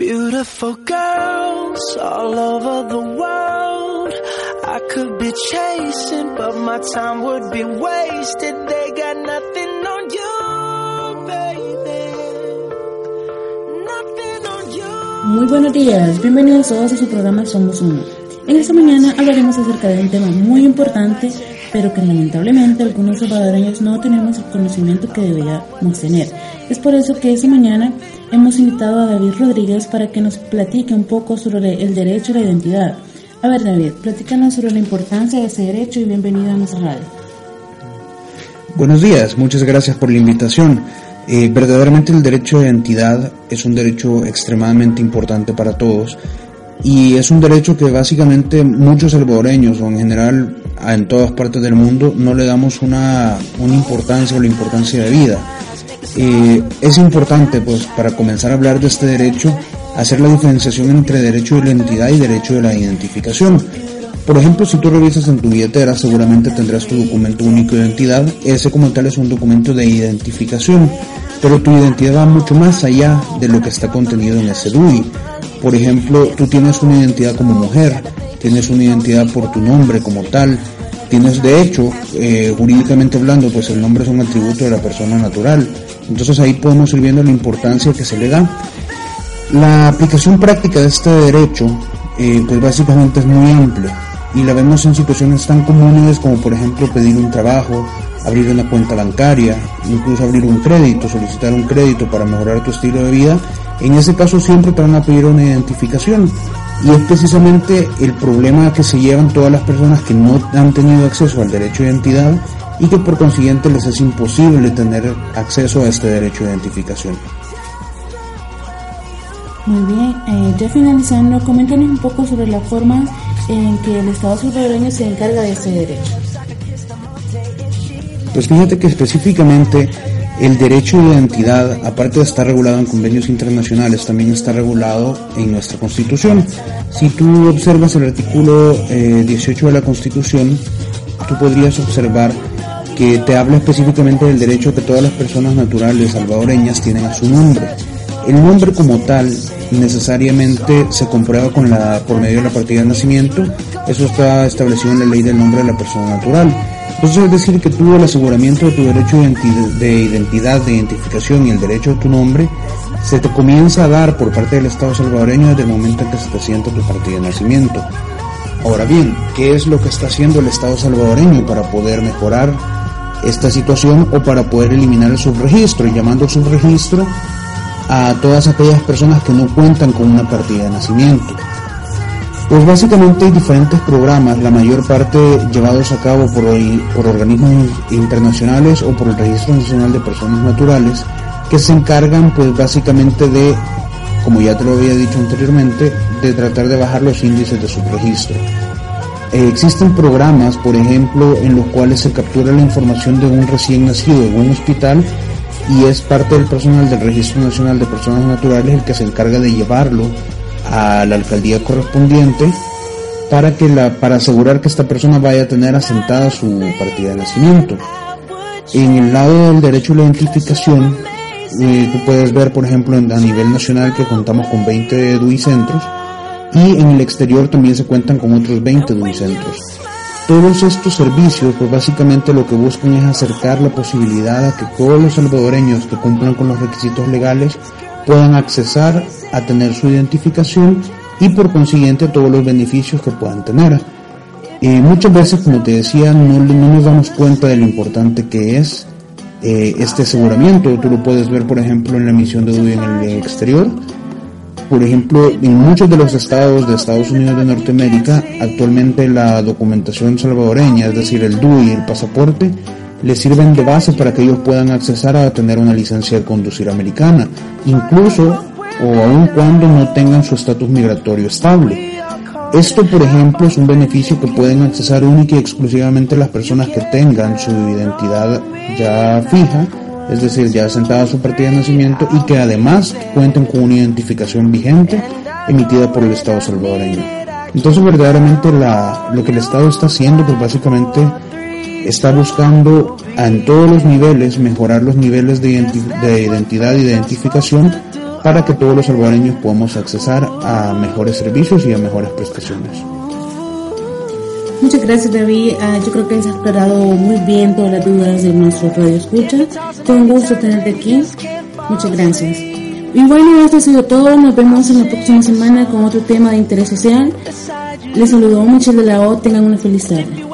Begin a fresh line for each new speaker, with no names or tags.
Beautiful girls all over the world. I could be chasing, but my time would be wasted. They got nothing on you, baby. Nothing on you.
Muy buenos días, bienvenidos todos a su programa Somos Uno. En esta mañana hablaremos acerca de un tema muy importante, pero que lamentablemente algunos salvadoreños no tenemos el conocimiento que deberíamos tener. Es por eso que esta mañana hemos invitado a David Rodríguez para que nos platique un poco sobre el derecho a la identidad. A ver David, platícanos sobre la importancia de ese derecho y bienvenido a nuestra radio.
Buenos días, muchas gracias por la invitación. Eh, verdaderamente el derecho de identidad es un derecho extremadamente importante para todos y es un derecho que básicamente muchos salvadoreños o en general en todas partes del mundo no le damos una, una importancia o la importancia de vida. Es importante pues para comenzar a hablar de este derecho hacer la diferenciación entre derecho de la identidad y derecho de la identificación. Por ejemplo, si tú revisas en tu billetera, seguramente tendrás tu documento único de identidad. Ese como tal es un documento de identificación, pero tu identidad va mucho más allá de lo que está contenido en ese DUI. Por ejemplo, tú tienes una identidad como mujer, tienes una identidad por tu nombre como tal, tienes de hecho, eh, jurídicamente hablando, pues el nombre es un atributo de la persona natural. Entonces ahí podemos ir viendo la importancia que se le da. La aplicación práctica de este derecho, eh, pues básicamente es muy amplia y la vemos en situaciones tan comunes como por ejemplo pedir un trabajo, abrir una cuenta bancaria, incluso abrir un crédito, solicitar un crédito para mejorar tu estilo de vida. En ese caso siempre te van a pedir una identificación y es precisamente el problema que se llevan todas las personas que no han tenido acceso al derecho de identidad y que por consiguiente les es imposible tener acceso a este derecho de identificación.
Muy bien, eh, ya finalizando, coméntanos un poco sobre la forma en que el Estado salvadoreño se encarga de este derecho.
Pues fíjate que específicamente el derecho de identidad, aparte de estar regulado en convenios internacionales, también está regulado en nuestra Constitución. Si tú observas el artículo 18 de la Constitución, tú podrías observar que te habla específicamente del derecho que todas las personas naturales salvadoreñas tienen a su nombre. El nombre como tal necesariamente se comprueba con la, por medio de la partida de nacimiento, eso está establecido en la ley del nombre de la persona natural. Entonces es decir que tú el aseguramiento de tu derecho de identidad, de identificación y el derecho a tu nombre se te comienza a dar por parte del Estado salvadoreño desde el momento en que se te sienta tu partida de nacimiento. Ahora bien, ¿qué es lo que está haciendo el Estado salvadoreño para poder mejorar esta situación o para poder eliminar el subregistro? Y llamando subregistro a todas aquellas personas que no cuentan con una partida de nacimiento. Pues básicamente hay diferentes programas, la mayor parte llevados a cabo por, por organismos internacionales o por el Registro Nacional de Personas Naturales, que se encargan pues básicamente de, como ya te lo había dicho anteriormente, de tratar de bajar los índices de subregistro. Eh, existen programas, por ejemplo, en los cuales se captura la información de un recién nacido en un hospital y es parte del personal del Registro Nacional de Personas Naturales el que se encarga de llevarlo a la alcaldía correspondiente para que la para asegurar que esta persona vaya a tener asentada su partida de nacimiento. En el lado del derecho a la identificación, eh, tú puedes ver, por ejemplo, a nivel nacional que contamos con 20 DUI centros y en el exterior también se cuentan con otros 20 DUI centros. Todos estos servicios, pues básicamente lo que buscan es acercar la posibilidad a que todos los salvadoreños que cumplan con los requisitos legales puedan accesar a tener su identificación y por consiguiente todos los beneficios que puedan tener. Y muchas veces, como te decía, no, no nos damos cuenta de lo importante que es eh, este aseguramiento. Tú lo puedes ver, por ejemplo, en la emisión de DUI en el exterior. Por ejemplo, en muchos de los estados de Estados Unidos de Norteamérica, actualmente la documentación salvadoreña, es decir, el DUI y el pasaporte, les sirven de base para que ellos puedan accesar a tener una licencia de conducir americana, incluso o aun cuando no tengan su estatus migratorio estable. Esto, por ejemplo, es un beneficio que pueden accesar única y exclusivamente las personas que tengan su identidad ya fija, es decir, ya asentada su partida de nacimiento y que además cuenten con una identificación vigente emitida por el Estado salvadoreño. Entonces, verdaderamente la, lo que el Estado está haciendo, pues básicamente está buscando en todos los niveles mejorar los niveles de, de identidad de identificación para que todos los salvadoreños podamos accesar a mejores servicios y a mejores prestaciones.
Muchas gracias David, ah, yo creo que has aclarado muy bien todas las dudas de nuestro radio escucha. Fue un gusto tenerte aquí. Muchas gracias. Y bueno, esto ha sido todo. Nos vemos en la próxima semana con otro tema de interés social. Les saludo Michelle de la O. Tengan una feliz tarde.